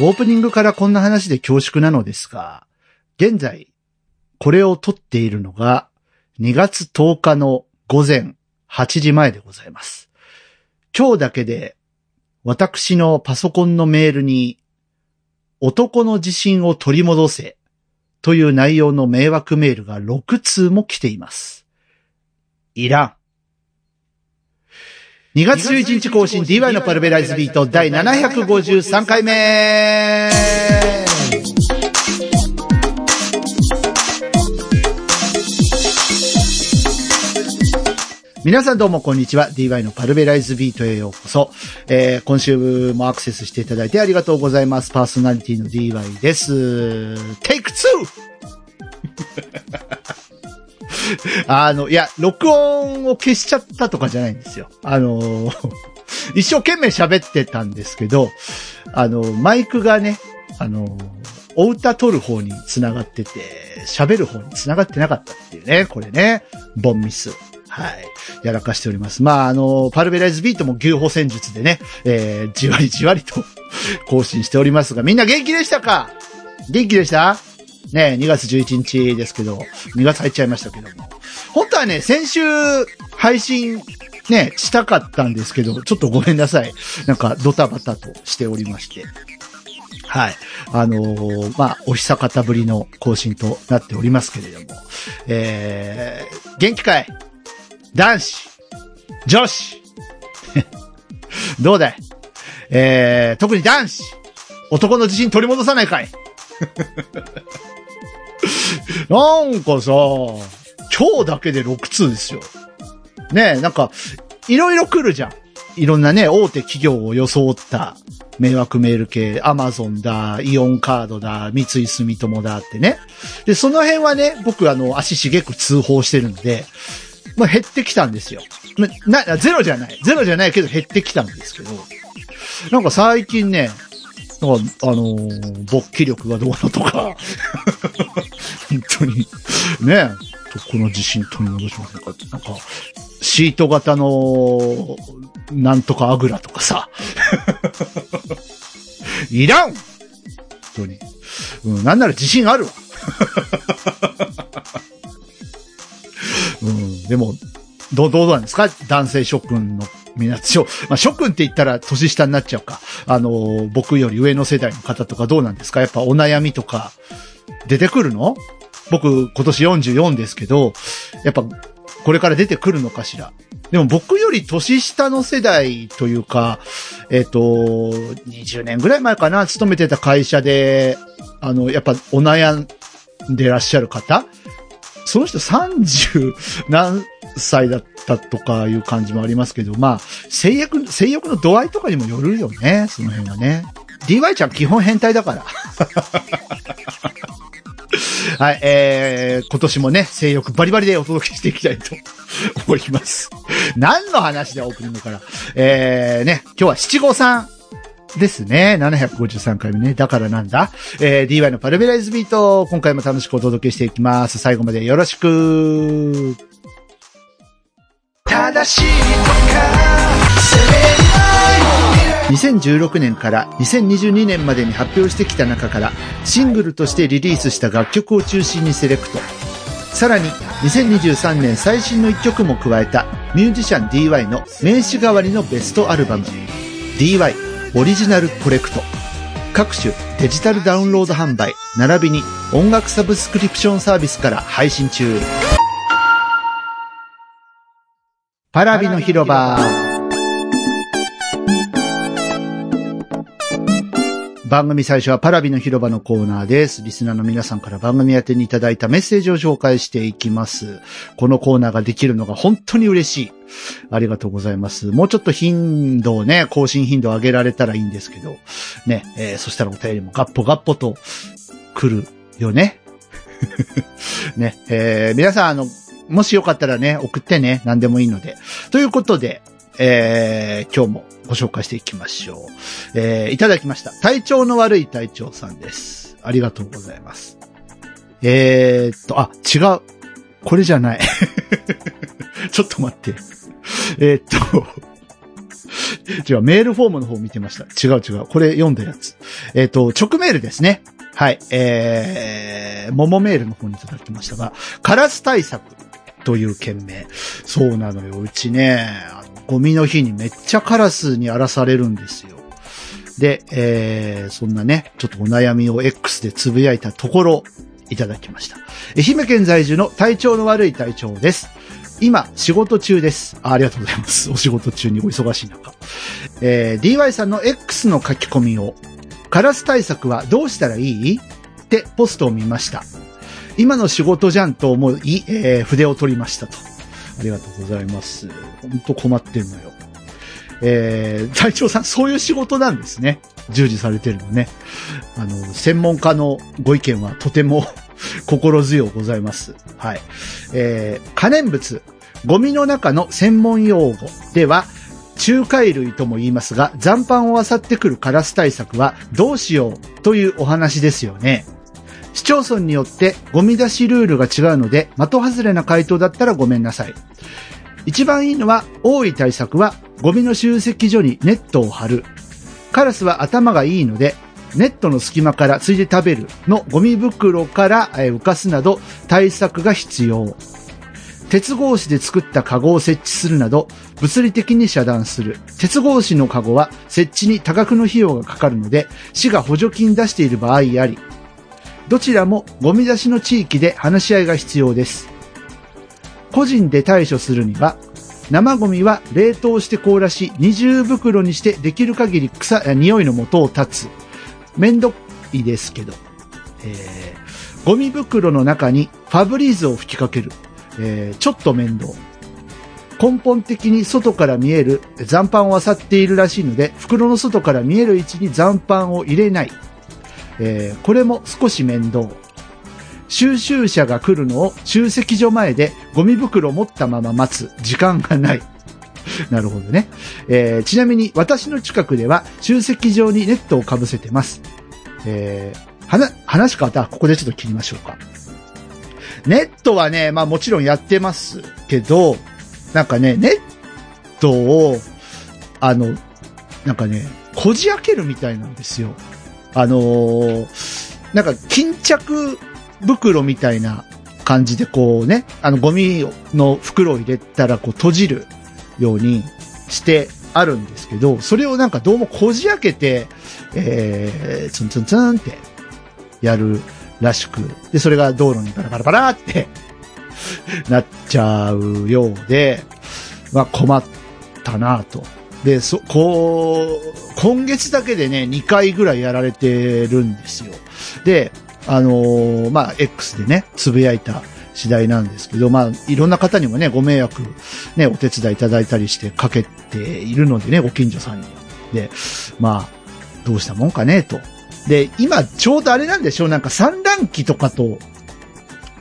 オープニングからこんな話で恐縮なのですが、現在、これを撮っているのが2月10日の午前8時前でございます。今日だけで私のパソコンのメールに男の自信を取り戻せという内容の迷惑メールが6通も来ています。いらん。2月11日更新 DY のパルベライズビート第753回目皆さんどうもこんにちは。DY のパルベライズビートへようこそ。えー、今週もアクセスしていただいてありがとうございます。パーソナリティの DY です。テイク 2! あの、いや、録音を消しちゃったとかじゃないんですよ。あの、一生懸命喋ってたんですけど、あの、マイクがね、あの、お歌取る方に繋がってて、喋る方に繋がってなかったっていうね、これね、ボンミス。はい。やらかしております。まあ、あの、パルベライズビートも牛歩戦術でね、えー、じわりじわりと更新しておりますが、みんな元気でしたか？元気でした？ね2月11日ですけど、2月入っちゃいましたけども。本当はね、先週配信ね、したかったんですけど、ちょっとごめんなさい。なんかドタバタとしておりまして。はい。あのーまあ、お久方ぶりの更新となっておりますけれども。えー、元気かい？男子？女子？どうだい？えー、特に男子？男の自信取り戻さないかい？なんかさ、今日だけで6通ですよ。ねえ、なんか、いろいろ来るじゃん。いろんなね、大手企業を装った迷惑メール系、アマゾンだ、イオンカードだ、三井住友だってね。で、その辺はね、僕あの、足しげく通報してるんで、まあ、減ってきたんですよ。な、なゼロじゃない。ゼロじゃないけど減ってきたんですけど、なんか最近ね、なんか、あのー勃起力がどうのとか、本当に、ね、この自信取り戻しませんかって、なんか、シート型の、なんとかアグラとかさ、いらん！本当に。うん、なんなら自信あるわ。うん、でも、どう、どうなんですか？男性諸君の皆さん、まあ、諸君って言ったら年下になっちゃうか。あの、僕より上の世代の方とかどうなんですか？やっぱお悩みとか。出てくるの？僕今年44ですけど、やっぱこれから出てくるのかしら？でも僕より年下の世代というか、えっ、と、20年ぐらい前かな、勤めてた会社で、あの、やっぱお悩んでらっしゃる方？その人30何歳だったとかいう感じもありますけど、まあ、性欲、性欲の度合いとかにもよるよね、その辺はね。DY ちゃん基本変態だから。はい、えー、今年もね、性欲バリバリでお届けしていきたいと思います。何の話でオープニングから。えー、ね、今日は七五三ですね。753回目ね。だからなんだえー、DY のパルベライズビート、今回も楽しくお届けしていきます。最後までよろしく。正しい2016年から2022年までに発表してきた中からシングルとしてリリースした楽曲を中心にセレクト。さらに2023年最新の一曲も加えたミュージシャン DY の名刺代わりのベストアルバム DY オリジナルコレクト。各種デジタルダウンロード販売、並びに音楽サブスクリプションサービスから配信中。パラビの広場。番組最初はパラビの広場のコーナーです。リスナーの皆さんから番組宛てにいただいたメッセージを紹介していきます。このコーナーができるのが本当に嬉しい。ありがとうございます。もうちょっと頻度をね、更新頻度を上げられたらいいんですけど、ね、えーそしたらお便りもガッポガッポと来るよね。ね、えー皆さんあの、もしよかったらね、送ってね、何でもいいので。ということで、えー今日もご紹介していきましょう。えーいただきました。体調の悪い隊長さんです。ありがとうございます。えーっと、あ、違う。これじゃない。ちょっと待って。えーっと、違う、メールフォームの方見てました。違う違う。これ読んだやつ。えっ、と、直メールですね。はい。えー、桃メールの方にいただきましたが、カラス対策という件名。そうなのよ。うちね、ゴミの日にめっちゃカラスに荒らされるんですよ。で、えー、そんなね、ちょっとお悩みを X でつぶやいたところ、いただきました。愛媛県在住の体調の悪い体調です。今、仕事中ですあ。ありがとうございます。お仕事中にお忙しい中。えー、DY さんの X の書き込みを、カラス対策はどうしたらいい？ってポストを見ました。今の仕事じゃんと思い、えー、筆を取りましたと。ありがとうございます。本当困ってんのよ。えー、隊長さん、そういう仕事なんですね。従事されてるのね。あの、専門家のご意見はとても 心強うございます。はい。えー、可燃物、ゴミの中の専門用語では、中海類とも言いますが、残飯を漁ってくるカラス対策はどうしようというお話ですよね。市町村によってゴミ出しルールが違うので、的外れな回答だったらごめんなさい。一番いいのは、多い対策は、ゴミの集積所にネットを張る。カラスは頭がいいので、ネットの隙間からついで食べるのゴミ袋から浮かすなど対策が必要。鉄格子で作ったカゴを設置するなど物理的に遮断する。鉄格子のカゴは設置に多額の費用がかかるので市が補助金出している場合あり。どちらもゴミ出しの地域で話し合いが必要です。個人で対処するには生ゴミは冷凍して凍らし二重袋にしてできる限り草、あ匂いの元を断つ。めんどいですけど、えー、ゴミ袋の中にファブリーズを吹きかける。えー、ちょっと面倒。根本的に外から見える残飯を漁っているらしいので、袋の外から見える位置に残飯を入れない。えー、これも少し面倒。収集車が来るのを集積所前でゴミ袋を持ったまま待つ。時間がない。なるほどね。えーちなみに私の近くでは集積場にネットをかぶせてます。えー、はな、話変わった。ここでちょっと切りましょうか。ネットはね、まあもちろんやってますけど、なんかね、ネットを、あの、なんかね、こじ開けるみたいなんですよ。あのーなんか巾着袋みたいな感じでこうね、あのゴミの袋を入れたらこう閉じるようにしてあるんですけど、それをなんかどうもこじ開けて、えー、ツンツンツンってやるらしく、で、それが道路にバラバラバラって なっちゃうようで、まあ困ったなと。で、そ、こう、今月だけでね、2回ぐらいやられてるんですよ。で、あのーまあ、X でね、つぶやいた次第なんですけど、まあ、いろんな方にもね、ご迷惑、ね、お手伝いいただいたりしてかけているのでね、ご近所さんに。で、まあ、どうしたもんかね、と。で、今、ちょうどあれなんでしょうなんか産卵機とかと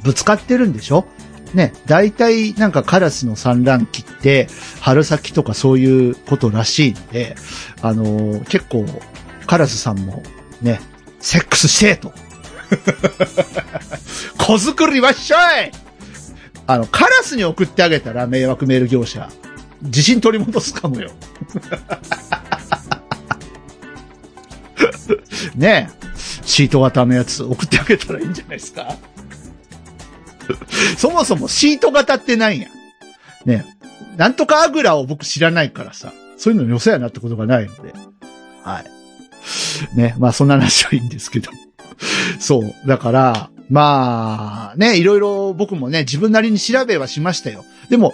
ぶつかってるんでしょね、大体なんかカラスの産卵期って春先とかそういうことらしいので、あのー結構カラスさんもね、セックスしてと。子作りはっしゃいあの、カラスに送ってあげたら迷惑メール業者、自信取り戻すかもよ。ねえ、シート型のやつ送ってあげたらいいんじゃないですか そもそもシート型ってないや。ね。なんとかアグラを僕知らないからさ、そういうのよそやなってことがないので。はい。ね。まあそんな話はいいんですけど。そう。だから、まあ、ね、いろいろ僕もね、自分なりに調べはしましたよ。でも、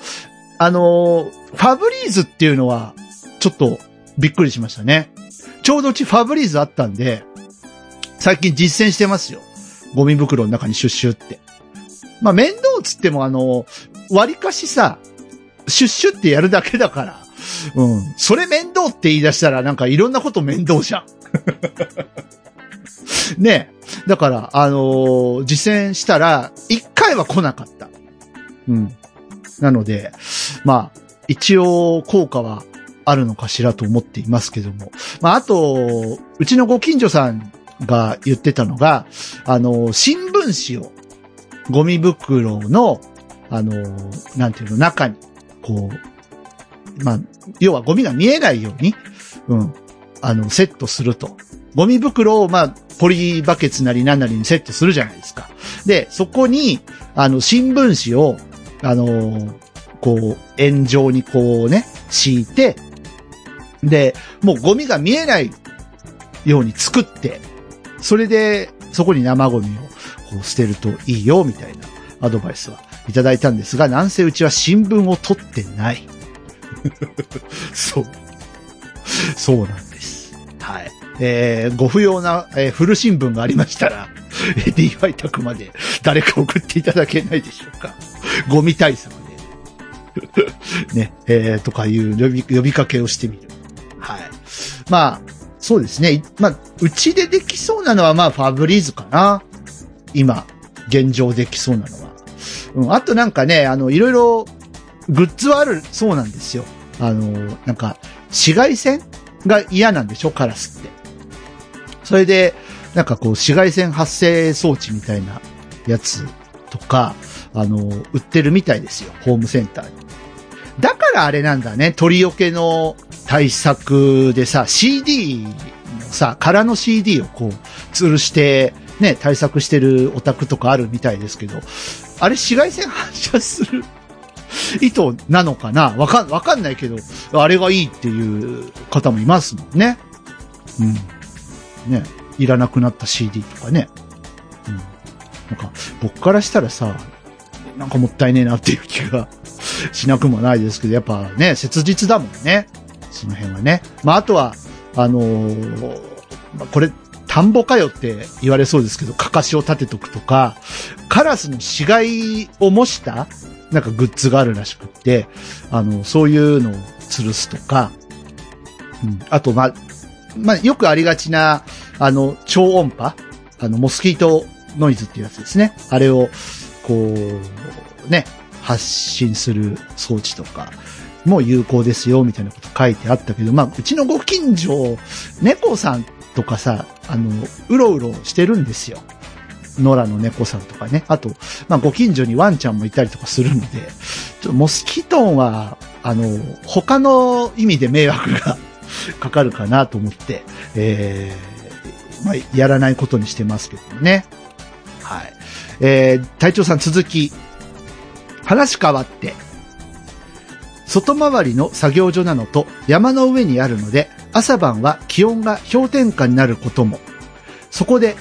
あのファブリーズっていうのは、ちょっとびっくりしましたね。ちょうどうちファブリーズあったんで、最近実践してますよ。ゴミ袋の中にシュッシュって。まあ面倒つってもあの、割かしさ、シュッシュってやるだけだから。うん。それ面倒って言い出したらなんかいろんなこと面倒じゃん。ねえ。だから、あのー実践したら、一回は来なかった。うん。なので、まあ、一応効果はあるのかしらと思っていますけども。まあ、あと、うちのご近所さんが言ってたのが、あの、新聞紙をゴミ袋の、あの、なんていうの、中に、こう、まあ、要はゴミが見えないように、うん、あの、セットすると。ゴミ袋を、まあ、ポリバケツなり何なりにセットするじゃないですか。で、そこに、あの、新聞紙を、あのこう、円状にこうね、敷いて、で、もうゴミが見えないように作って、それで、そこに生ゴミをこう捨てるといいよ、みたいなアドバイスはいただいたんですが、なんせうちは新聞を取ってない。そう。そうなんです。はい。えー、ご不要な、えー、古新聞がありましたら、え DY 宅まで誰か送っていただけないでしょうか。ゴミ対策で。ね、えー、とかいう呼び、呼びかけをしてみる。はい。まあ、そうですね。まあ、うちでできそうなのは、まあ、ファブリーズかな。今、現状できそうなのは。うん、あとなんかね、あの、いろいろ、グッズはあるそうなんですよ。あの、なんか、紫外線が嫌なんでしょ？カラスって。それで、なんかこう、紫外線発生装置みたいなやつとか、あの、売ってるみたいですよ。ホームセンターに。だからあれなんだね。鳥よけの対策でさ、CD のさ、空の CD をこう、吊るして、ね、対策してるオタクとかあるみたいですけど、あれ紫外線反射する 意図なのかな？わかん、わかんないけど、あれがいいっていう方もいますもんね。うん。ね。いらなくなった CD とかね。うん。なんか、僕からしたらさ、なんかもったいねえなっていう気が しなくもないですけど、やっぱね、切実だもんね。その辺はね。まあ、あとは、あのー、まあ、これ、田んぼかよって言われそうですけど、かかしを立てとくとか、カラスの死骸を模した、なんかグッズがあるらしくって、あの、そういうのを吊るすとか、うん、あと、ま、まあ、よくありがちな、あの、超音波あの、モスキートノイズっていうやつですね。あれを、こう、ね、発信する装置とかも有効ですよ、みたいなこと書いてあったけど、まあ、うちのご近所、猫さんとかさ、あの、うろうろしてるんですよ。野良の猫さんとかね。あと、まあ、ご近所にワンちゃんもいたりとかするので、ちょっとモスキトンは、あの、他の意味で迷惑が かかるかなと思って、えー、まあ、やらないことにしてますけどね。はい。えー、隊長さん続き。話変わって。外回りの作業所なのと山の上にあるので、朝晩は気温が氷点下になることも。そこで、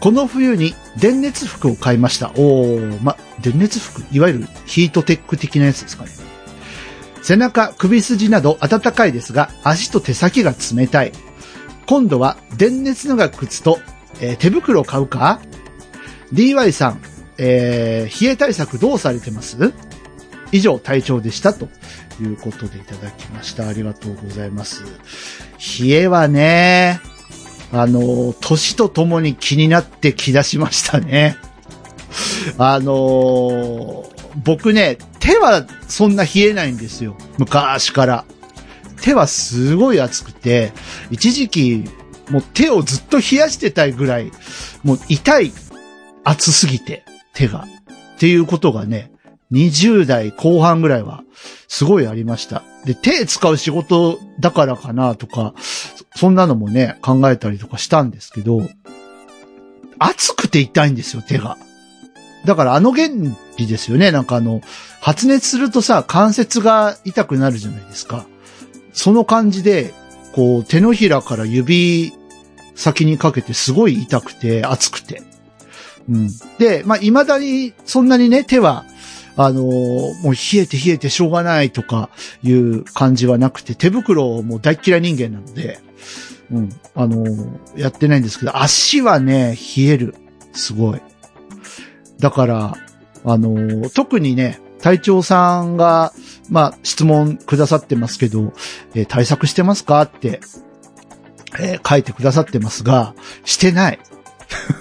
この冬に電熱服を買いました。おー、ま、電熱服？いわゆるヒートテック的なやつですかね。背中、首筋など暖かいですが、足と手先が冷たい。今度は電熱のが靴と、えー、手袋を買うか ?DY さん、えー、冷え対策どうされてます？以上、隊長でしたということでいただきました。ありがとうございます。冷えはね、あの、年とともに気になってきだしましたね。あの僕ね、手はそんな冷えないんですよ。昔から。手はすごい熱くて、一時期、もう手をずっと冷やしてたいぐらい、もう痛い、熱すぎて、手が。っていうことがね、20代後半ぐらいは、すごいありました。で、手使う仕事だからかなとか、そんなのもね、考えたりとかしたんですけど、熱くて痛いんですよ、手が。だからあの原理ですよね。なんかあの、発熱するとさ、関節が痛くなるじゃないですか。その感じで、こう、手のひらから指先にかけてすごい痛くて、熱くて。うん。で、まあ、未だにそんなにね、手は、あのー、もう冷えて冷えてしょうがないとかいう感じはなくて、手袋も大嫌い人間なので、うん、あのー、やってないんですけど、足はね、冷える。すごい。だから、あのー、特にね、隊長さんが、まあ、質問くださってますけど、えー、対策してますかって、えー、書いてくださってますが、してない。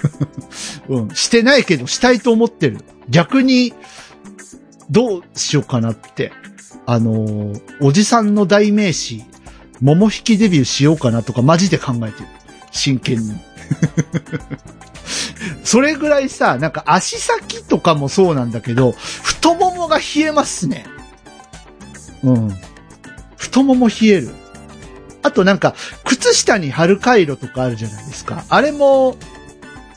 うん、してないけど、したいと思ってる。逆に、どうしようかなって。あのおじさんの代名詞、桃引きデビューしようかなとかマジで考えてる。真剣に。それぐらいさ、なんか足先とかもそうなんだけど、太ももが冷えますね。うん。太もも冷える。あとなんか、靴下に貼る回路とかあるじゃないですか。あれも、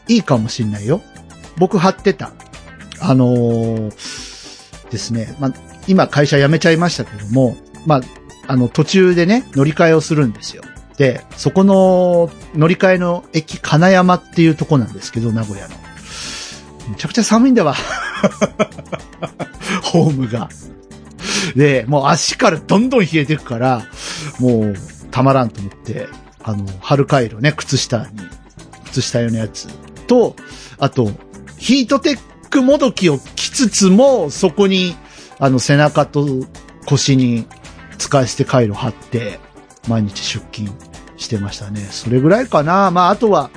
いいかもしんないよ。僕貼ってた。あのー、ですね。まあ、今会社辞めちゃいましたけども、まあ、あの、途中でね、乗り換えをするんですよ。で、そこの乗り換えの駅金山っていうとこなんですけど、名古屋の。めちゃくちゃ寒いんだわ。ホームが。で、もう足からどんどん冷えてくから、もうたまらんと思って、あの、春回路ね、靴下に、靴下用のやつと、あと、ヒートテックもどきを着つつも、そこに、あの、背中と腰に使い捨て回路貼って、毎日出勤してましたね。それぐらいかな。まあ、あとは、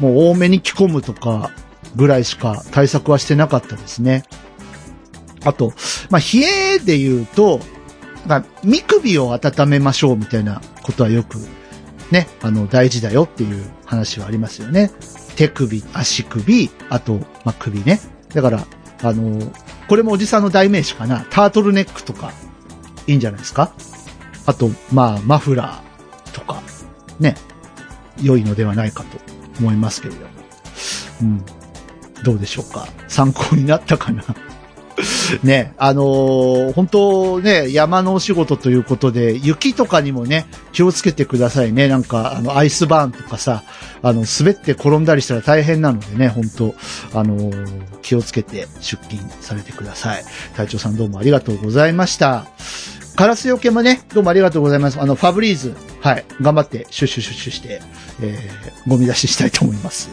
もう多めに着込むとか、ぐらいしか対策はしてなかったですね。あと、まあ、冷えで言うと、なんか、見首を温めましょうみたいなことはよく、ね、あの、大事だよっていう話はありますよね。手首、足首、あと、まあ、首ね。だから、あの、これもおじさんの代名詞かな。タートルネックとか、いいんじゃないですか？あと、まあ、マフラーとか、ね、良いのではないかと思いますけれども。うん。どうでしょうか？参考になったかな？ね、あのー、本当ね、山のお仕事ということで、雪とかにもね、気をつけてくださいね。なんか、あの、アイスバーンとかさ、あの、滑って転んだりしたら大変なのでね、本当あのー、気をつけて出勤されてください。隊長さんどうもありがとうございました。カラスよけもね、どうもありがとうございます。あの、ファブリーズ、はい、頑張ってシュッシュシュッシュして、えー、ゴミ出ししたいと思います。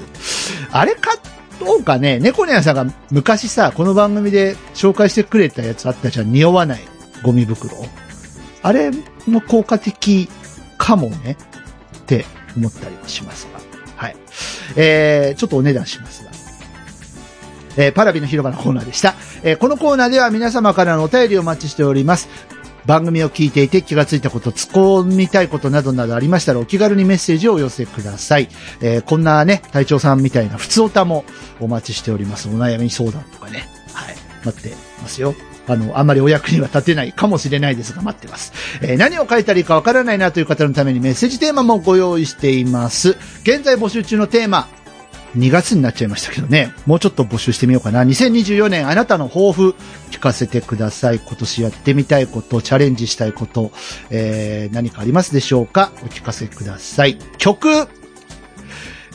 あれ買っどうかね、猫ニャンさんが昔さ、この番組で紹介してくれたやつあったじゃん、匂わないゴミ袋。あれの効果的かもね、って思ったりもしますが。はい。えー、ちょっとお値段しますが。えー、パラビの広場のコーナーでした。えー、このコーナーでは皆様からのお便りをお待ちしております。番組を聞いていて気がついたこと、突っ込みたいことなどなどありましたらお気軽にメッセージをお寄せください。えー、こんなね、隊長さんみたいな普通歌もお待ちしております。お悩み相談とかね。はい。待ってますよ。あの、あんまりお役には立てないかもしれないですが、待ってます。えー、何を書いたらいいかわからないなという方のためにメッセージテーマもご用意しています。現在募集中のテーマ、2月になっちゃいましたけどね、もうちょっと募集してみようかな。2024年あなたの抱負聞かせてください。今年やってみたいこと、チャレンジしたいこと、えー、何かありますでしょうか？お聞かせください。曲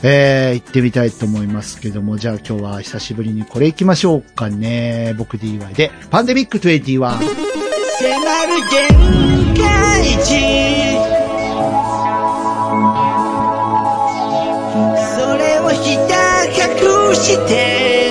えー、行ってみたいと思いますけども、じゃあ今日は久しぶりにこれ行きましょうかね。僕 DY で、パンデミック21。迫る限界値ひた隠して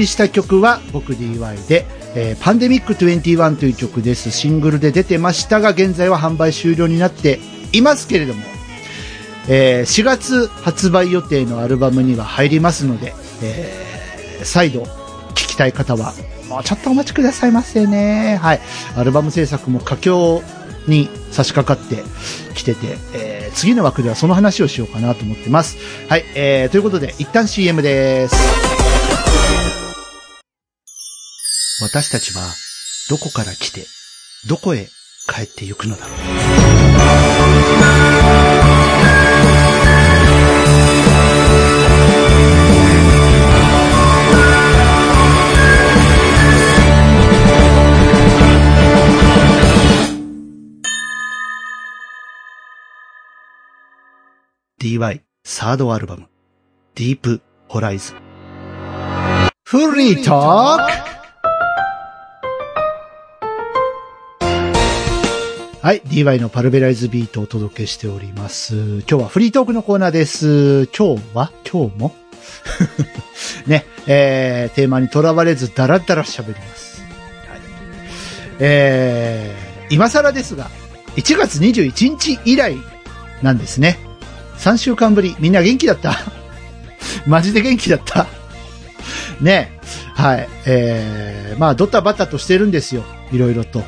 りした曲は僕 DY で、えーパンデミック21という曲です。シングルで出てましたが、現在は販売終了になっていますけれども、えー4月発売予定のアルバムには入りますので、えー再度聴きたい方は、もうちょっとお待ちくださいませね。はい。アルバム制作も佳境に差し掛かってきてて、えー次の枠ではその話をしようかなと思ってます。はい。えーということで、一旦 CM です。私たちは、どこから来て、どこへ帰ってゆくのだろう。DY サードアルバム、ディープホライズン。フリートークはい。DY のパルベライズビートをお届けしております。今日はフリートークのコーナーです。今日は今日も？ね、えー、テーマにとらわれずダラダラ喋ります。はい、えー、今更ですが、1月21日以来なんですね。3週間ぶり。みんな元気だった？マジで元気だった？ねはい。えー、まあ、ドタバタとしてるんですよ。いろいろと。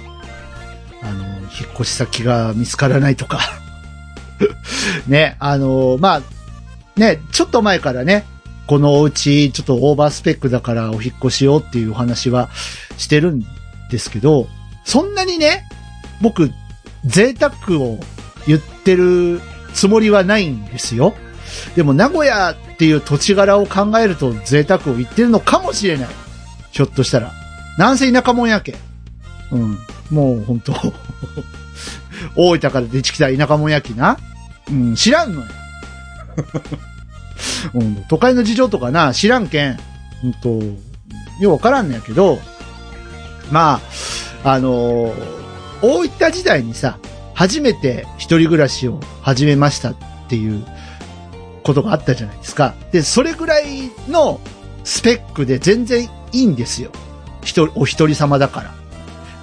あの、引っ越し先が見つからないとか。ね、あの、まあ、ね、ちょっと前からね、このお家、ちょっとオーバースペックだからお引っ越しようっていうお話はしてるんですけど、そんなにね、僕、贅沢を言ってるつもりはないんですよ。でも名古屋っていう土地柄を考えると贅沢を言ってるのかもしれない。ひょっとしたら。なんせ田舎もんやけ。うん。もう本当大分から出てきた田舎もんやきな。うん、知らんのよ。うん、都会の事情とかな、知らんけん。うんと、ようわからんのやけど、まあ、あのー大分時代にさ、初めて一人暮らしを始めましたっていうことがあったじゃないですか。で、それぐらいのスペックで全然いいんですよ。一人、お一人様だから。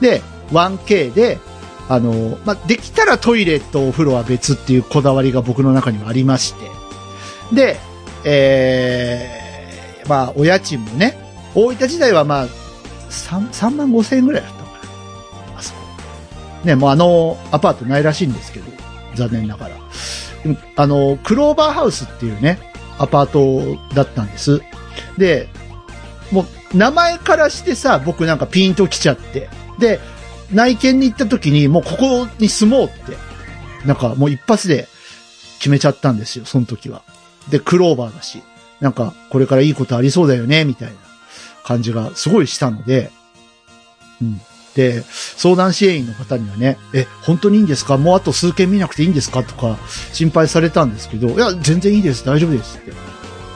で、1K で、あの、まあ、できたらトイレとお風呂は別っていうこだわりが僕の中にはありまして。で、えー、まあ、お家賃もね、大分時代はまあ、3、3万5千円ぐらいだったのかな。あそこ。ね、もうあの、アパートないらしいんですけど、残念ながら。あの、クローバーハウスっていうね、アパートだったんです。で、もう、名前からしてさ、僕なんかピンと来ちゃって。で、内見に行った時に、もうここに住もうって、なんかもう一発で決めちゃったんですよ、その時は。で、クローバーだし、なんかこれからいいことありそうだよね、みたいな感じがすごいしたので、うん。で、相談支援員の方にはね、え、本当にいいんですか？もうあと数件見なくていいんですか？とか心配されたんですけど、いや、全然いいです、大丈夫ですって。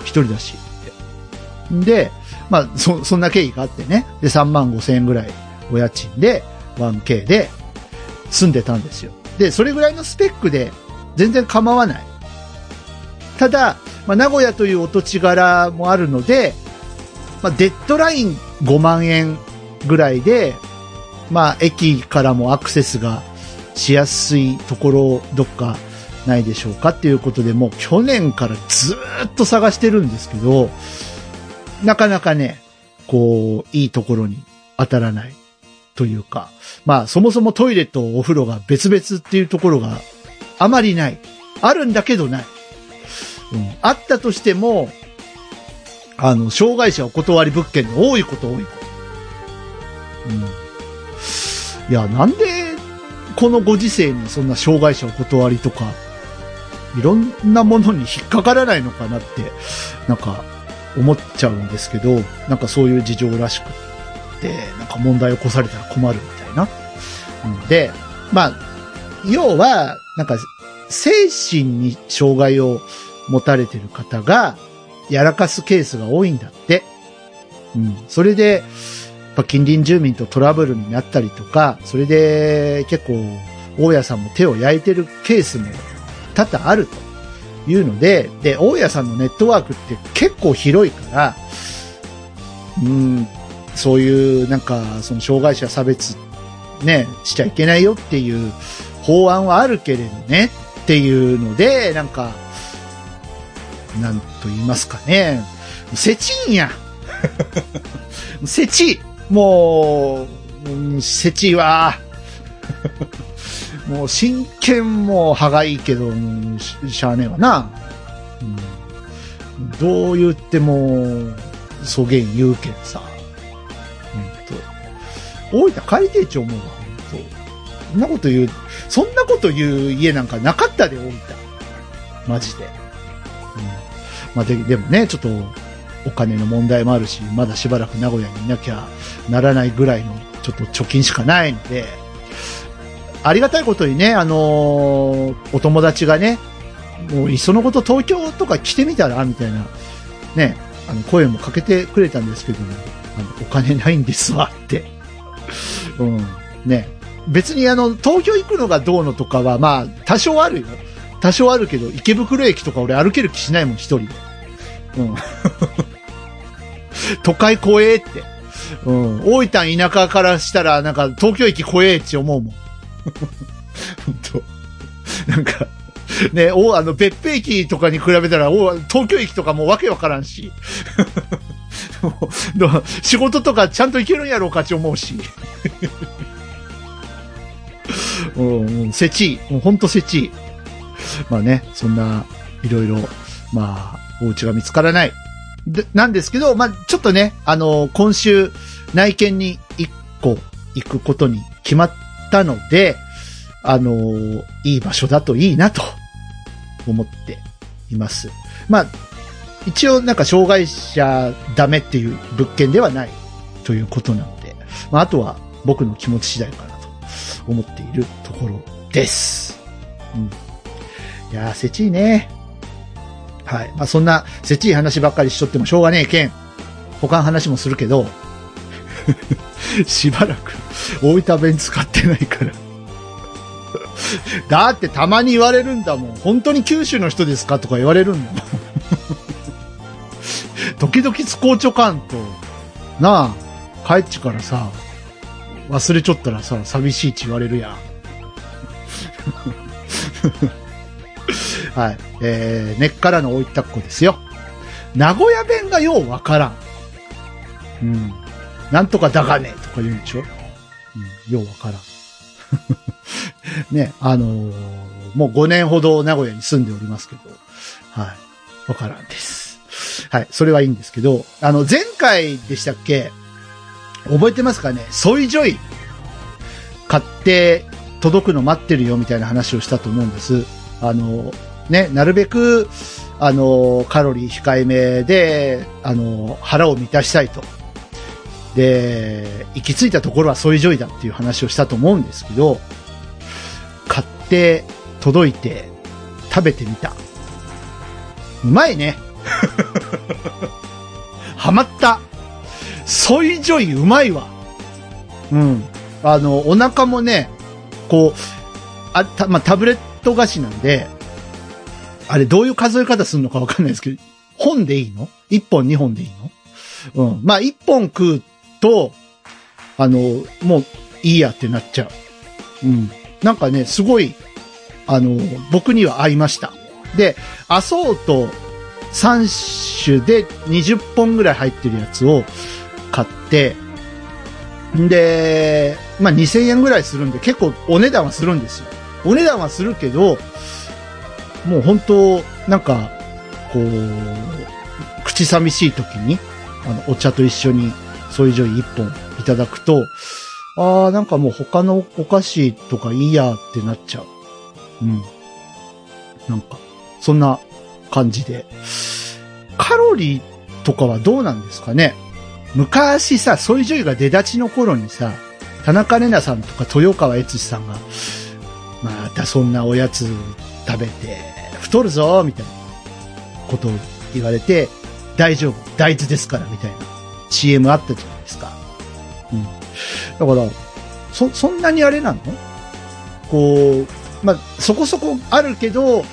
一人だしって。で、まあ、そ、そんな経緯があってね。で、3万5千円ぐらいお家賃で、1K で住んでたんですよ。で、それぐらいのスペックで全然構わない。ただ、まあ、名古屋というお土地柄もあるので、まあ、デッドライン5万円ぐらいで、まあ、駅からもアクセスがしやすいところ、どっかないでしょうかっていうことで、もう去年からずっと探してるんですけど、なかなかね、こう、いいところに当たらないというか、まあ、そもそもトイレとお風呂が別々っていうところがあまりない。あるんだけどない。うん。あったとしても、あの、障害者お断り物件が多いこと多いこと。うん。いや、なんで、このご時世にそんな障害者お断りとか、いろんなものに引っかからないのかなって、なんか、思っちゃうんですけど、なんかそういう事情らしくって、なんか問題を起こされたら困るみたいな。うんで、まあ、要は、なんか、精神に障害を持たれてる方が、やらかすケースが多いんだって。うん。それで、やっぱ近隣住民とトラブルになったりとか、それで結構、大家さんも手を焼いてるケースも多々あるというので、で、大家さんのネットワークって結構広いから、うん、そういう、なんか、その障害者差別、ね、しちゃいけないよっていう法案はあるけれどね、っていうので、なんか、なんと言いますかね、せちんや。せち、もう、うんせちは、もう真剣も歯がいいけど、ししゃあねえわな。うん、どう言っても、そげん言うけんさ。大分帰りてえち思うわ、ほんと。そんなこと言う、そんなこと言う家なんかなかったで、大分。マジで。うん。まあで、でもね、ちょっと、お金の問題もあるし、まだしばらく名古屋にいなきゃならないぐらいの、ちょっと貯金しかないので、ありがたいことにね、あのーお友達がね、もういっそのこと東京とか来てみたらみたいな、ね、あの、声もかけてくれたんですけども、あの、お金ないんですわって。うん。ね。別にあの、東京行くのがどうのとかは、まあ、多少あるよ。多少あるけど、池袋駅とか俺歩ける気しないもん、一人で。うん。都会怖えって。うん。大分田舎からしたら、なんか、東京駅怖えって思うもん。本当なんか、ね、お、あの、別府駅とかに比べたら、お、東京駅とかもうわけわからんし。もう仕事とかちゃんと行けるんやろうかって思うし。うん、せちい。もうほんとせちい。まあね、そんな、いろいろ、まあ、お家が見つからない。で、なんですけど、まあ、ちょっとね、あの、今週、内見に一個行くことに決まったので、あの、いい場所だといいなと思っています。まあ、一応なんか障害者ダメっていう物件ではないということなので、まあ、あとは僕の気持ち次第かなと思っているところです。うん。いやー、せちいね。はい。まあ、そんな、せちい話ばっかりしとってもしょうがねえけん。他の話もするけど、しばらく 大分弁使ってないから。だってたまに言われるんだもん。本当に九州の人ですかとか言われるんだもん。時々スコーチョカンと、なあ、帰っちからさ、忘れちょったらさ、寂しいって言われるやん。はい。えー、根っからの置いたっこですよ。名古屋弁がようわからん。うん。なんとかだがねとか言うんでしょうん、ようわからん。ね、あのーもう5年ほど名古屋に住んでおりますけど、はい。わからんです。はい。それはいいんですけど、あの、前回でしたっけ？覚えてますかね？ソイジョイ買って届くの待ってるよみたいな話をしたと思うんです。あの、ね、なるべく、あの、カロリー控えめで、あの、腹を満たしたいと。で、行き着いたところはソイジョイだっていう話をしたと思うんですけど、買って、届いて、食べてみた。うまいね。ハマった。ソイジョイうまいわ。うん。あの、お腹もね、こう、あ、た、まあ、タブレット菓子なんで、あれどういう数え方するのかわかんないですけど、本でいいの ?1 本2本でいいの？うん。まあ、1本食うと、あの、もういいやってなっちゃう。うん。なんかね、すごい、あの、僕には合いました。で、アソート3種で20本ぐらい入ってるやつを買って、んで、まあ、2000円ぐらいするんで結構お値段はするんですよ。お値段はするけど、もう本当なんか、こう、口寂しい時に、あの、お茶と一緒に、ソイジョイ一本いただくと、ああ、なんかもう他のお菓子とかいいやってなっちゃう。うん。なんか、そんな感じで。カロリーとかはどうなんですかね？昔さ、ソイジョイが出たての頃にさ、田中麗奈さんとか豊川悦司さんが、またそんなおやつ食べて、太るぞみたいなことを言われて、大丈夫、大豆ですから、みたいな CM あったじゃないですか。うん。だから、そ、そんなにあれなの？こう、まあ、そこそこあるけど、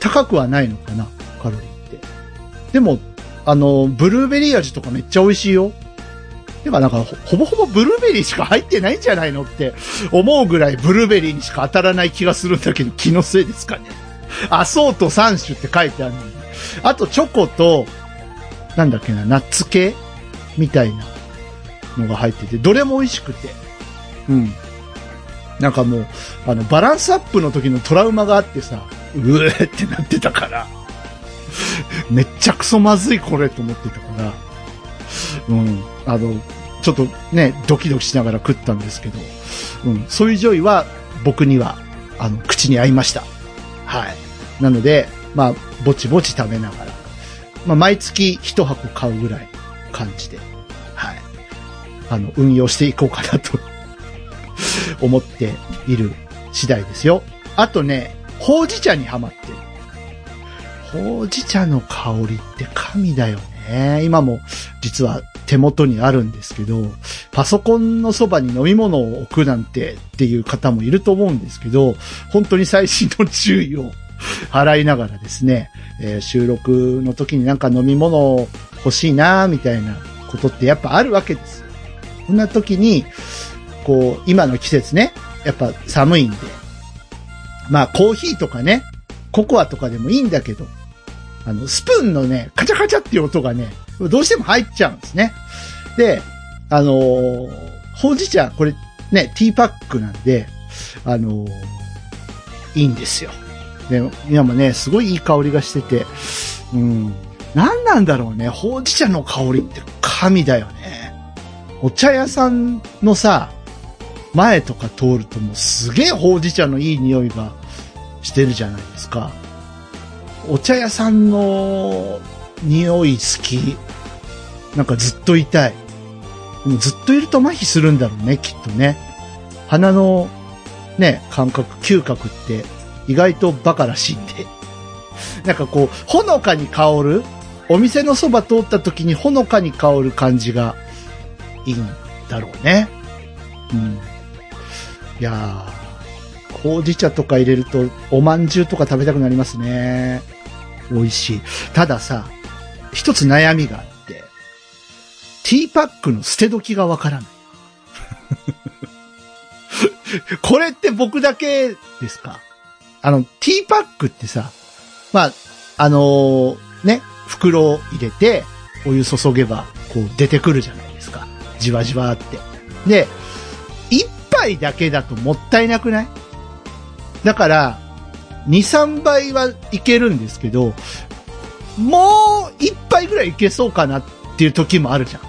高くはないのかなカロリーって。でも、あの、ブルーベリー味とかめっちゃ美味しいよ。でもなんかほ、ほぼほぼブルーベリーしか入ってないんじゃないのって思うぐらいブルーベリーにしか当たらない気がするんだけど、気のせいですかね。アソート3種って書いてあるのに。あと、チョコと、なんだっけな、ナッツ系みたいなのが入ってて、どれも美味しくて。うん。なんかもう、あの、バランスアップの時のトラウマがあってさ、うーってなってたから、めっちゃくそまずいこれと思ってたから、うん。あの、ちょっとね、ドキドキしながら食ったんですけど、うん。そういうジョイは僕には、あの、口に合いました。はい。なので、まあ、ぼちぼち食べながら、まあ、毎月一箱買うぐらい感じで、はい。あの、運用していこうかなと 思っている次第ですよ。あとね、ほうじ茶にハマってる。ほうじ茶の香りって神だよね。今も実は手元にあるんですけど、パソコンのそばに飲み物を置くなんてっていう方もいると思うんですけど、本当に最新の注意を払いながらですね、えー収録の時になんか飲み物欲しいなみたいなことってやっぱあるわけです。そんな時に、こう、今の季節ね、やっぱ寒いんで、まあコーヒーとかね、ココアとかでもいいんだけど、あの、スプーンのね、カチャカチャっていう音がね、どうしても入っちゃうんですね。で、あのーほうじ茶、これね、ティーパックなんで、あのーいいんですよ。で、今もね、すごいいい香りがしてて、うん。何なんだろうね、ほうじ茶の香りって神だよね。お茶屋さんのさ、前とか通るともうすげえほうじ茶のいい匂いがしてるじゃないですか。お茶屋さんの匂い好き。なんかずっといたい。でもずっといると麻痺するんだろうね、きっとね。鼻のね、感覚、嗅覚って意外とバカらしいんで。なんかこう、ほのかに香る、お店のそば通った時にほのかに香る感じがいいんだろうね。うん。いやー、ほうじ茶とか入れると、おまんじゅうとか食べたくなりますね。美味しい。たださ、一つ悩みがあって、ティーパックの捨て時がわからない。これって僕だけですか？あの、ティーパックってさ、まあ、あのーね、袋を入れて、お湯注げば、こう出てくるじゃないですか。じわじわって。で、一杯だけだともったいなくない？だから、2、3杯はいけるんですけど、もう一杯ぐらいいけそうかなっていう時もあるじゃん。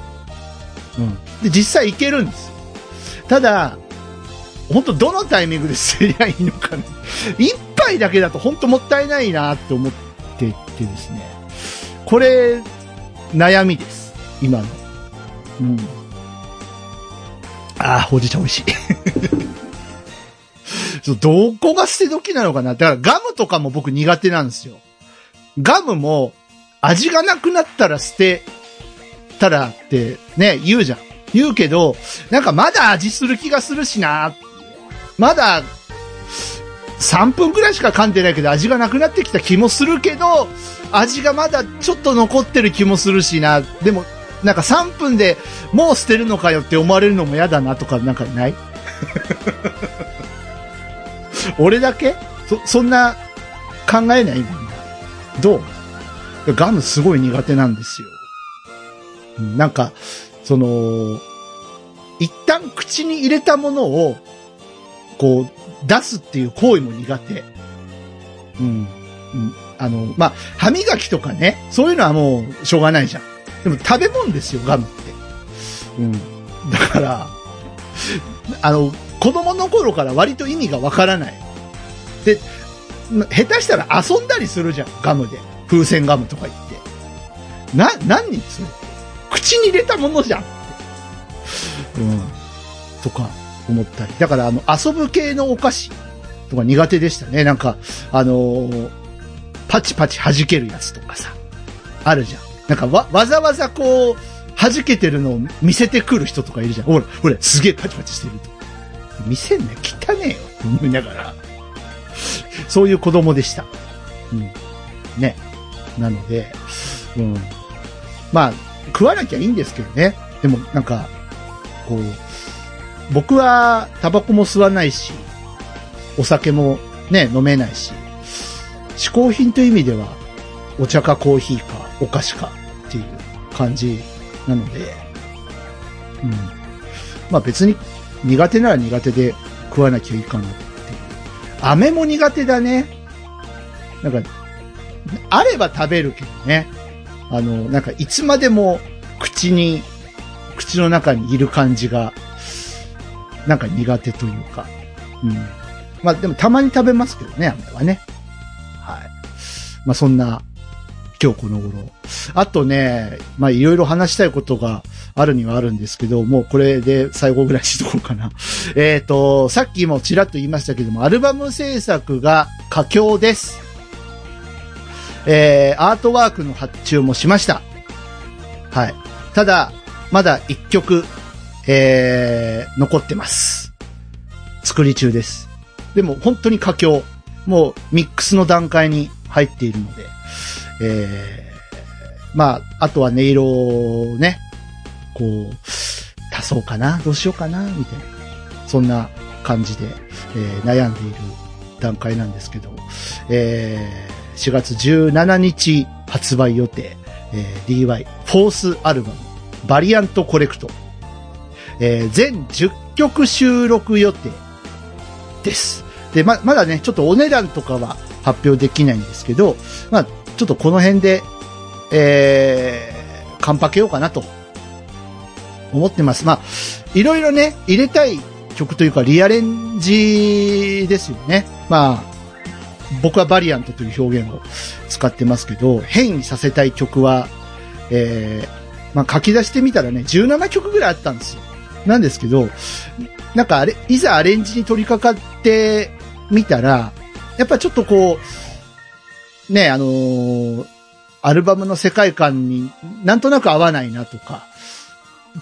うん。で、実際いけるんです。ただ、本当どのタイミングで捨てりゃいいのかな。一杯だけだと本当もったいないなって思っててですね。これ、悩みです。今の。うん。ああ、ほうじ茶美味しい。そうどこが捨て時なのかなだからガムとかも僕苦手なんですよ。ガムも味がなくなったら捨てたらってね、言うじゃん。言うけど、なんかまだ味する気がするしな。まだ3分くらいしか噛んでないけど味がなくなってきた気もするけど、味がまだちょっと残ってる気もするしな。でも、なんか3分でもう捨てるのかよって思われるのも嫌だなとかなんかない？俺だけ？そ、そんな考えない？みんな。どう？ガムすごい苦手なんですよ。なんか、その、一旦口に入れたものを、こう、出すっていう行為も苦手。うん。うんあの、まあ、歯磨きとかね、そういうのはもう、しょうがないじゃん。でも食べ物ですよ、ガムって。うん。だから、あの、子供の頃から割と意味がわからない。で、下手したら遊んだりするじゃん、ガムで。風船ガムとか言って。な、何にそれ口に入れたものじゃん。うん。とか、思ったり。だから、あの、遊ぶ系のお菓子とか苦手でしたね。なんか、あのーパチパチ弾けるやつとかさ。あるじゃん。なんかわ、わざわざこう、弾けてるのを見せてくる人とかいるじゃん。ほら、ほら、すげえパチパチしてると。見せんね、汚ねえよ。って思いながら。そういう子供でした。うん。ね。なので、うん。まあ、食わなきゃいいんですけどね。でも、なんか、こう、僕はタバコも吸わないし、お酒もね、飲めないし、嗜好品という意味では、お茶かコーヒーかお菓子かっていう感じなので、うん。まあ別に苦手なら苦手で食わなきゃいいかなって。飴も苦手だね。なんか、あれば食べるけどね。あの、なんかいつまでも口に、口の中にいる感じが、なんか苦手というか。うん。まあでもたまに食べますけどね、飴はね。はい。まあそんな、今日この頃。あとね、まあいろいろ話したいことがあるにはあるんですけど、もうこれで最後ぐらいしとこうかな。えっと、さっきもちらっと言いましたけども、アルバム制作が佳境です。えー、アートワークの発注もしました。はい。ただ、まだ一曲、えー、残ってます。作り中です。でも本当に佳境。もうミックスの段階に入っているので、えー、まあ、あとは音色をね、こう、足そうかなどうしようかなみたいな。そんな感じで、えー悩んでいる段階なんですけど、えー4月17日発売予定、えー DY フォースアルバム、バリアントコレクト、えー全10曲収録予定です。で、ま、まだね、ちょっとお値段とかは発表できないんですけど、まあ、ちょっとこの辺で、えー、カンパけようかなと思ってます。まあ、いろいろね、入れたい曲というかリアレンジですよね。まあ、僕はバリアントという表現を使ってますけど、変異させたい曲は、えー、まあ書き出してみたらね、17曲ぐらいあったんですよ。なんですけど、なんかあれ、いざアレンジに取り掛かってみたら、やっぱちょっとこう、ね、あのーアルバムの世界観になんとなく合わないなとか、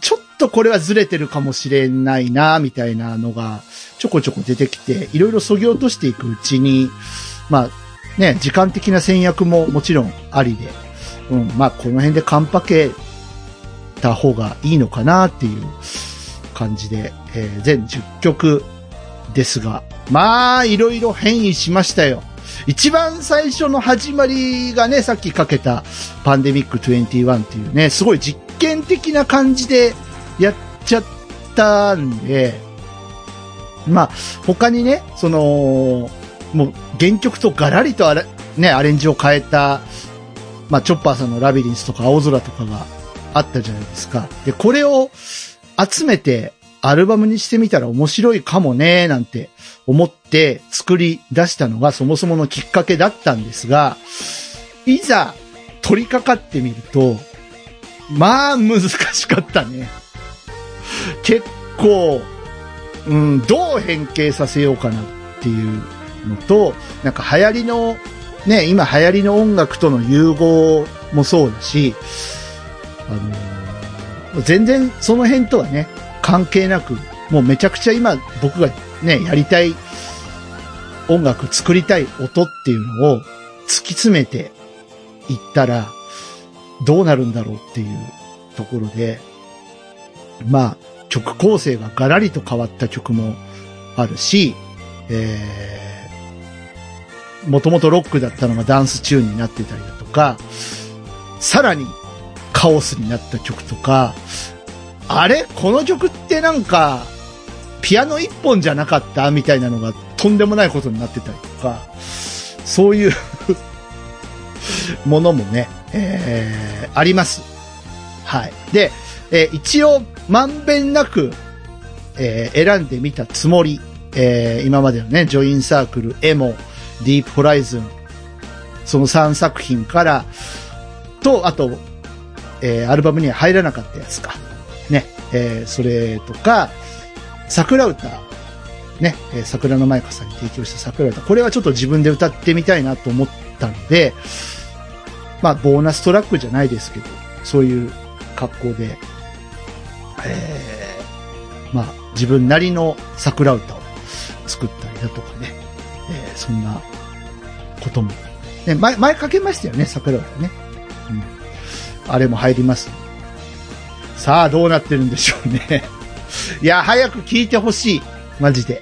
ちょっとこれはずれてるかもしれないな、みたいなのがちょこちょこ出てきて、いろいろ削ぎ落としていくうちに、まあ、ね、時間的な戦略ももちろんありで、うん、まあ、この辺でカンパけた方がいいのかなっていう感じで、えー全10曲ですが、まあ、いろいろ変異しましたよ。一番最初の始まりがね、さっきかけたパンデミック21っていうね、すごい実験的な感じでやっちゃったんで、まあ、他にね、その、もう原曲とガラリとあれ、ね、アレンジを変えた、まあ、チョッパーさんのラビリンスとか青空とかがあったじゃないですか。で、これを集めてアルバムにしてみたら面白いかもね、なんて思って作り出したのがそもそものきっかけだったんですが、いざ取り掛かってみると、まあ難しかったね。結構、うん、どう変形させようかなっていうのと、なんか流行りの、ね、今流行りの音楽との融合もそうだし、あの全然その辺とはね、関係なく、もうめちゃくちゃ今僕がね、やりたい音楽作りたい音っていうのを突き詰めていったら、どうなるんだろうっていうところで、まあ、曲構成がガラリと変わった曲もあるし、えー、もともとロックだったのがダンスチューンになってたりだとか、さらにカオスになった曲とか、あれ？この曲ってなんか、ピアノ一本じゃなかったみたいなのがとんでもないことになってたりとか、そういう ものもね、えー、あります。はい。で、えー一応、まんべんなく、えー選んでみたつもり、えー今までのね、ジョインサークル、エモ、ディープホライズン、その3作品から、と、あと、えーアルバムには入らなかったやつか。ね、えーそれとか、桜歌、ね、えー桜の舞香さんに提供した桜歌、これはちょっと自分で歌ってみたいなと思ったので、まあ、ボーナストラックじゃないですけど、そういう格好で、えーまあ、自分なりの桜歌を作ったりだとかね、えーそんなことも、ね、前、前かけましたよね、桜歌ね。うん。あれも入ります。さあ、どうなってるんでしょうね。いや、早く聞いてほしい。マジで。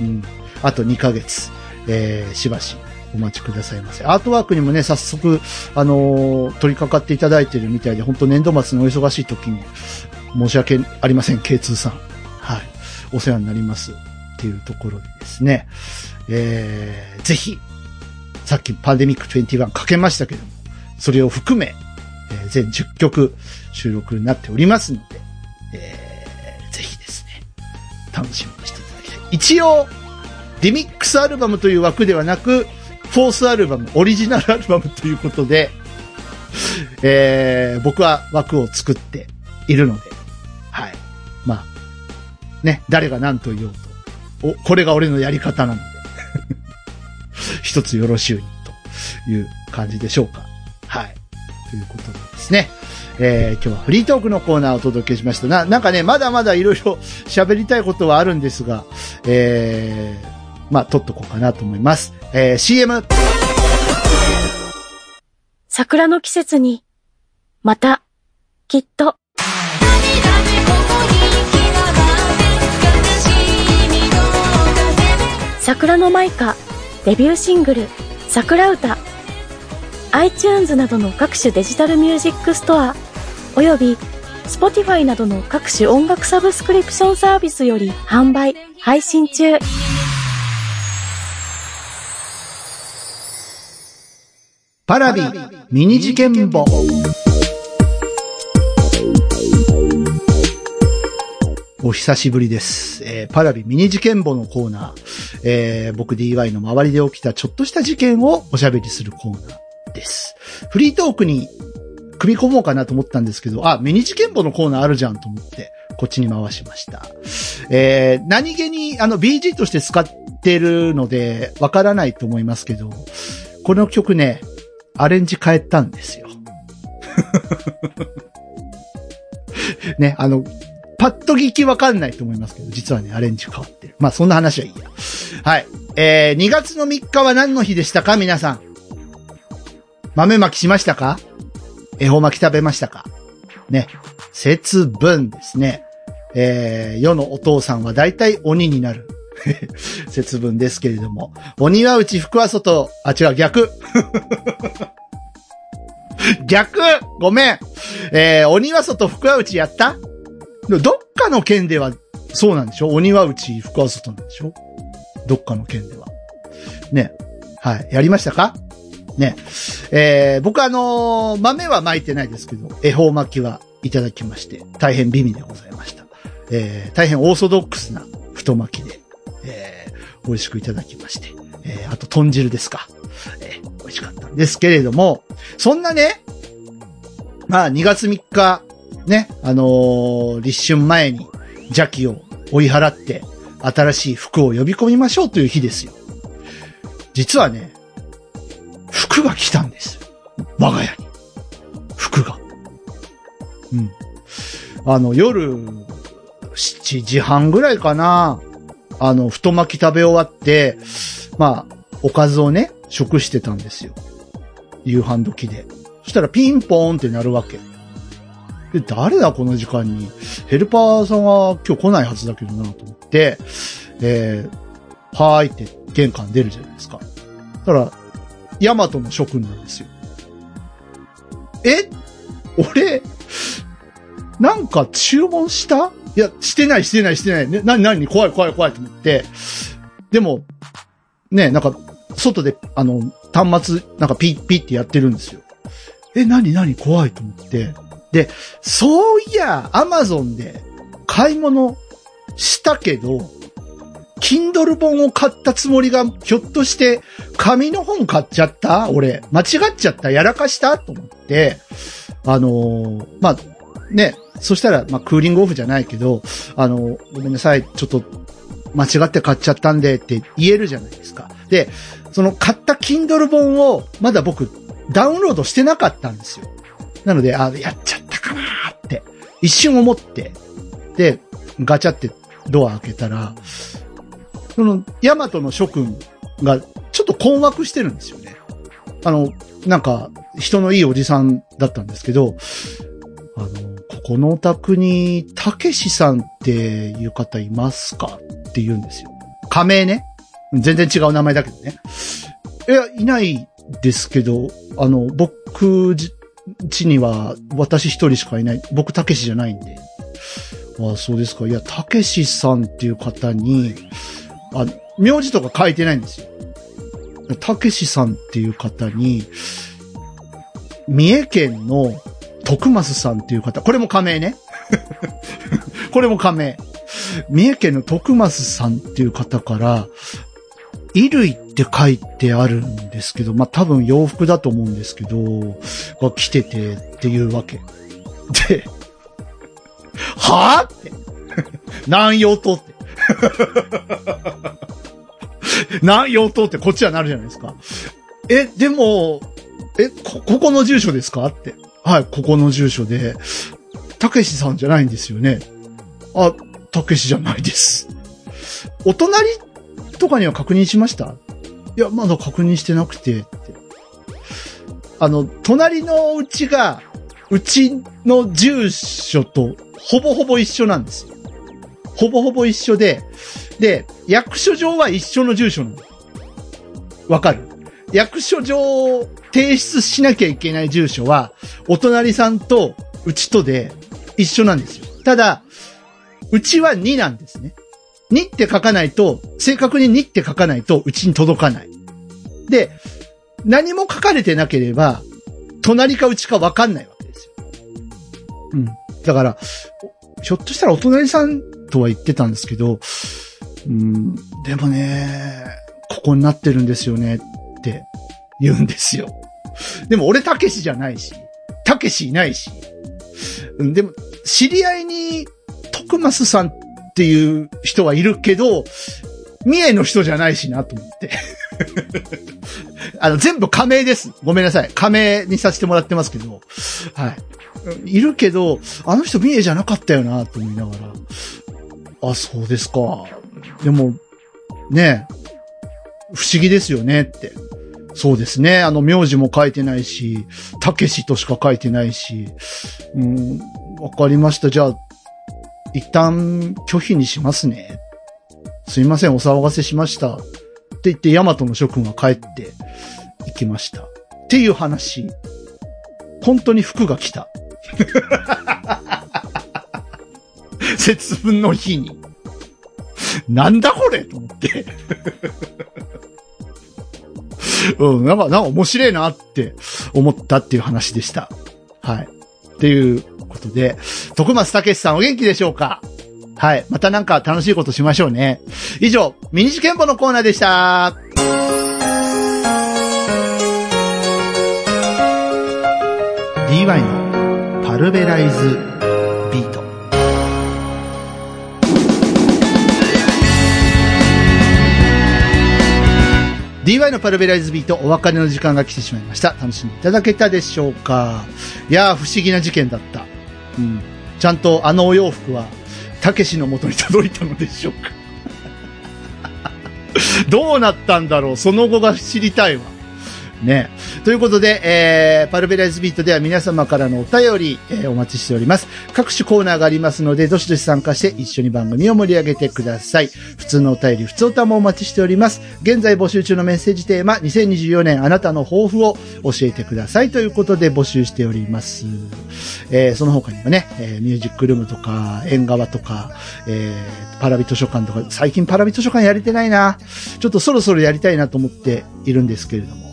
うん。あと2ヶ月。えー、しばしお待ちくださいませ。アートワークにもね、早速、あのー取り掛かっていただいてるみたいで、本当年度末のお忙しい時に、申し訳ありません、K2 さん。はい。お世話になります。っていうところでですね。えー、ぜひ、さっきパンデミック21かけましたけども、それを含め、えー全10曲収録になっておりますので、えー、ぜひですね、楽しみにしていただきたい。一応、リミックスアルバムという枠ではなく、フォースアルバム、オリジナルアルバムということで、えー、僕は枠を作っているので、はい。まあ、ね、誰が何と言おうと、お、これが俺のやり方なので、一つよろしゅうに、という感じでしょうか。はい。ということでですね。えー今日はフリートークのコーナーをお届けしました。な、なんかね、まだまだいろいろ喋りたいことはあるんですが、えー、まあ、撮っとこうかなと思います。えー、CM! 桜の季節に、また、きっと、桜のマイカ、デビューシングル、桜歌。iTunes などの各種デジタルミュージックストア、および Spotify などの各種音楽サブスクリプションサービスより販売、配信中。パラビミニ事件簿。お久しぶりです。えーパラビミニ事件簿のコーナー。えー僕 DY の周りで起きたちょっとした事件をおしゃべりするコーナーです。フリートークに組み込もうかなと思ったんですけど、あ、ミニ事件簿のコーナーあるじゃんと思って、こっちに回しました。えー何気にあの BG として使ってるので、わからないと思いますけど、この曲ね、アレンジ変えたんですよ。ね、あの、パッと聞きわかんないと思いますけど、実はね、アレンジ変わってる。まあ、そんな話はいいや。はい。えー、2月の3日は何の日でしたか？皆さん。豆まきしましたか？恵方巻き食べましたか？ね。節分ですね。えー、世のお父さんは大体鬼になる。節分ですけれども。鬼は内、福は外。あ、違う、逆。逆？ごめん。えー、鬼は外、福は内やった？どっかの県ではそうなんでしょ？鬼は内、福は外なんでしょ？どっかの県では。ね。はい。やりましたか？ね。えー、僕あのー豆は巻いてないですけど、恵方巻きはいただきまして、大変美味でございました。えー、大変オーソドックスな太巻きで、えー、美味しくいただきまして、えー、あと豚汁ですか。えー、美味しかったんですけれども、そんなね、まあ2月3日、ね、あのー立春前に邪気を追い払って、新しい服を呼び込みましょうという日ですよ。実はね、服が来たんです。我が家に。服が。うん。あの、夜、7時半ぐらいかな。あの、太巻き食べ終わって、まあ、おかずをね、食してたんですよ。夕飯時で。そしたらピンポーンってなるわけ。で、誰だこの時間に。ヘルパーさんは今日来ないはずだけどなと思って、えー、はーいって玄関出るじゃないですか。だから、ヤマトの諸君なんですよ。え？俺、なんか注文した？いや、してない、してない、してない。ね、なになに怖い、怖い、怖いと思って。でも、ね、なんか、外で、あの、端末、なんかピッピッってやってるんですよ。え、なになに怖いと思って。で、そういや、アマゾンで買い物したけど、Kindle 本を買ったつもりが、ひょっとして、紙の本買っちゃった？俺、間違っちゃった？やらかした？と思って、あのーまあ、ね、そしたら、まあ、クーリングオフじゃないけど、あの、ごめんなさい、ちょっと、間違って買っちゃったんでって言えるじゃないですか。で、その買った Kindle 本を、まだ僕、ダウンロードしてなかったんですよ。なので、あ、やっちゃったかなって、一瞬思って、で、ガチャってドア開けたら、その、ヤマトの諸君が、ちょっと困惑してるんですよね。あの、なんか、人のいいおじさんだったんですけど、あの、ここのお宅に、たけしさんっていう方いますかって言うんですよ。仮名ね。全然違う名前だけどね。いや、いないですけど、あの、僕ちには私一人しかいない。僕たけしじゃないんで。ああ、そうですか。いや、たけしさんっていう方に、あ、名字とか書いてないんですよ。たけしさんっていう方に、三重県の徳増さんっていう方、これも仮名ね。これも仮名。三重県の徳増さんっていう方から、衣類って書いてあるんですけど、まあ、多分洋服だと思うんですけど、が着ててっていうわけ。で、はぁって。南洋島って。南洋島ってこっちはなるじゃないですか。え、でも、え、こ、ここの住所ですかって。はい、ここの住所で、たけしさんじゃないんですよね。あ、たけしじゃないです。お隣とかには確認しました？いや、まだ確認してなくて、って。あの、隣のうちが、うちの住所とほぼほぼ一緒なんですよ。ほぼほぼ一緒で、で、役所上は一緒の住所なの。わかる？役所上提出しなきゃいけない住所は、お隣さんとうちとで一緒なんですよ。ただ、うちは2なんですね。2って書かないと、正確に2って書かないとうちに届かない。で、何も書かれてなければ、隣かうちかわかんないわけですよ。うん。だから、ひょっとしたらお隣さんとは言ってたんですけど、うん、でもね、ここになってるんですよねって言うんですよ。でも俺たけしじゃないし、たけしいないし。でも、知り合いに、徳増さんっていう人はいるけど、三重の人じゃないしなと思って。あの、全部仮名です。ごめんなさい。仮名にさせてもらってますけど。はい。いるけど、あの人三重じゃなかったよなと思いながら。あ、そうですか。でも、ね不思議ですよねって。そうですね。あの、名字も書いてないし、たけしとしか書いてないし。うん、わかりました。じゃあ、一旦拒否にしますね。すいません、お騒がせしました。って言って、ヤマトの諸君は帰って行きました。っていう話。本当に服が来た。節分の日に。なんだこれと思って。うん、なんか、なんか面白いなって思ったっていう話でした。はい。っていうことで、徳松武さんお元気でしょうか？はい。またなんか楽しいことしましょうね。以上、ミニチケンポのコーナーでした。DY のパルベライズ DY のパルベライズビートお別れの時間が来てしまいました。楽しんでいただけたでしょうか？いやー不思議な事件だった。うん。ちゃんとあのお洋服はたけしの元に届いたのでしょうか？どうなったんだろう？その後が知りたいわ。ね。ということで、えー、パルベライズビートでは皆様からのお便り、えー、お待ちしております。各種コーナーがありますので、どしどし参加して一緒に番組を盛り上げてください。普通のお便り、普通歌もお待ちしております。現在募集中のメッセージテーマ、2024年あなたの抱負を教えてくださいということで募集しております。えー、その他にもね、えー、ミュージックルームとか、縁側とか、えー、パラビ図書館とか、最近パラビ図書館やれてないな。ちょっとそろそろやりたいなと思っているんですけれども。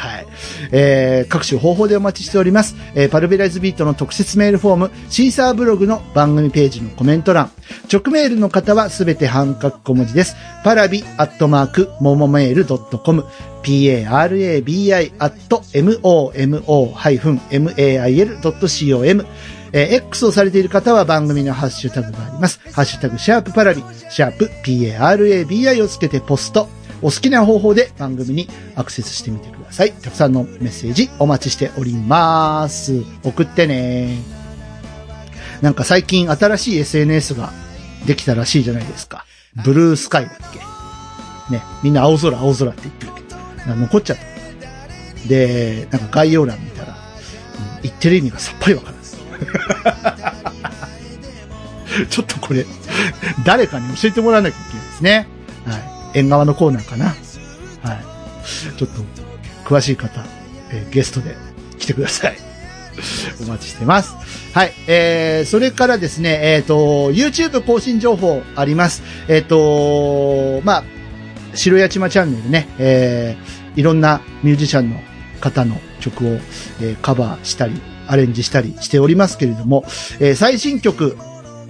はい。えー、各種方法でお待ちしております。えー、パルベライズビートの特設メールフォーム、シーサーブログの番組ページのコメント欄、直メールの方はすべて半角小文字です。パラビアットマーク、ももメールドットコム、parabi アット momo-mail.com えー、X をされている方は番組のハッシュタグがあります。ハッシュタグ、シャープパラビ、シャープ parabi をつけてポスト、お好きな方法で番組にアクセスしてみてください。たくさんのメッセージお待ちしております。送ってね。なんか最近新しい SNS ができたらしいじゃないですか。ブルースカイだっけ？ね。みんな青空青空って言ってるけど、残っちゃった。で、なんか概要欄見たら、言ってる意味がさっぱりわからない。ちょっとこれ、誰かに教えてもらわなきゃいけないですね。はい。縁側のコーナーかな。はい。ちょっと、詳しい方、えーゲストで来てください。お待ちしてます。はい。えー、それからですね、えっ、と、YouTube 更新情報あります。えっ、と、まあ、白八島チャンネルね、えー、いろんなミュージシャンの方の曲を、えーカバーしたり、アレンジしたりしておりますけれども、えー最新曲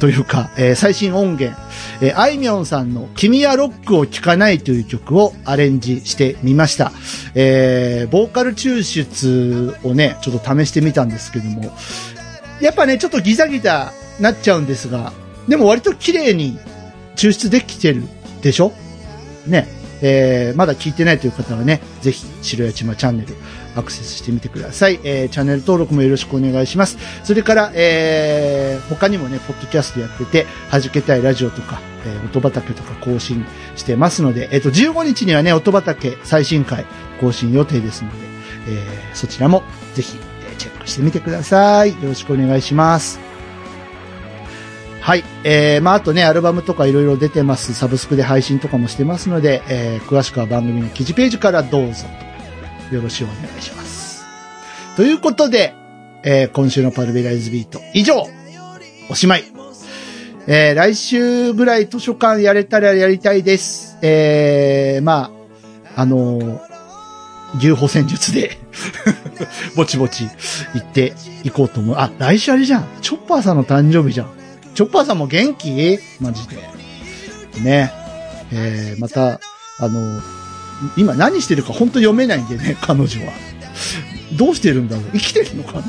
というか、えー最新音源、えーあいみょんさんの君はロックを聴かないという曲をアレンジしてみました。えーボーカル抽出をね、ちょっと試してみたんですけども、やっぱね、ちょっとギザギザなっちゃうんですが、でも割と綺麗に抽出できてるでしょ？ね。えーまだ聞いてないという方はね、ぜひ、白八島チャンネル、アクセスしてみてください。えーチャンネル登録もよろしくお願いします。それから、えー他にもね、ポッドキャストやってて、弾けたいラジオとか、えー音畑とか更新してますので、えっ、と、15日にはね、音畑最新回更新予定ですので、えーそちらもぜひ、えチェックしてみてください。よろしくお願いします。はい。えー、まあ、あとね、アルバムとかいろいろ出てます。サブスクで配信とかもしてますので、えー、詳しくは番組の記事ページからどうぞ。よろしくお願いします。ということで、えー、今週のパルベライズビート、以上おしまいえー、来週ぐらい図書館やれたらやりたいです。えー、まあ、あのー牛歩戦術で、ぼちぼち行っていこうと思う。あ、来週あれじゃん。チョッパーさんの誕生日じゃん。チョッパーさんも元気？マジで。ね。えー、また、あの、今何してるか本当読めないんでね、彼女は。どうしてるんだろう？生きてるのかな？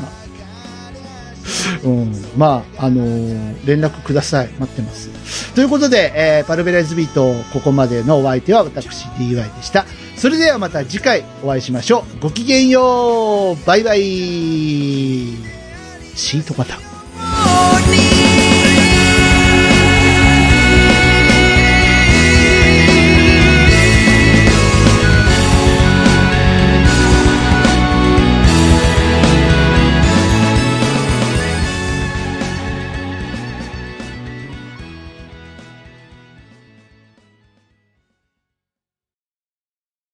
うん。まあ、あのー連絡ください。待ってます。ということで、えーパルベライズビート、ここまでのお相手は私 DY でした。それではまた次回お会いしましょう。ごきげんようバイバイシートパターン。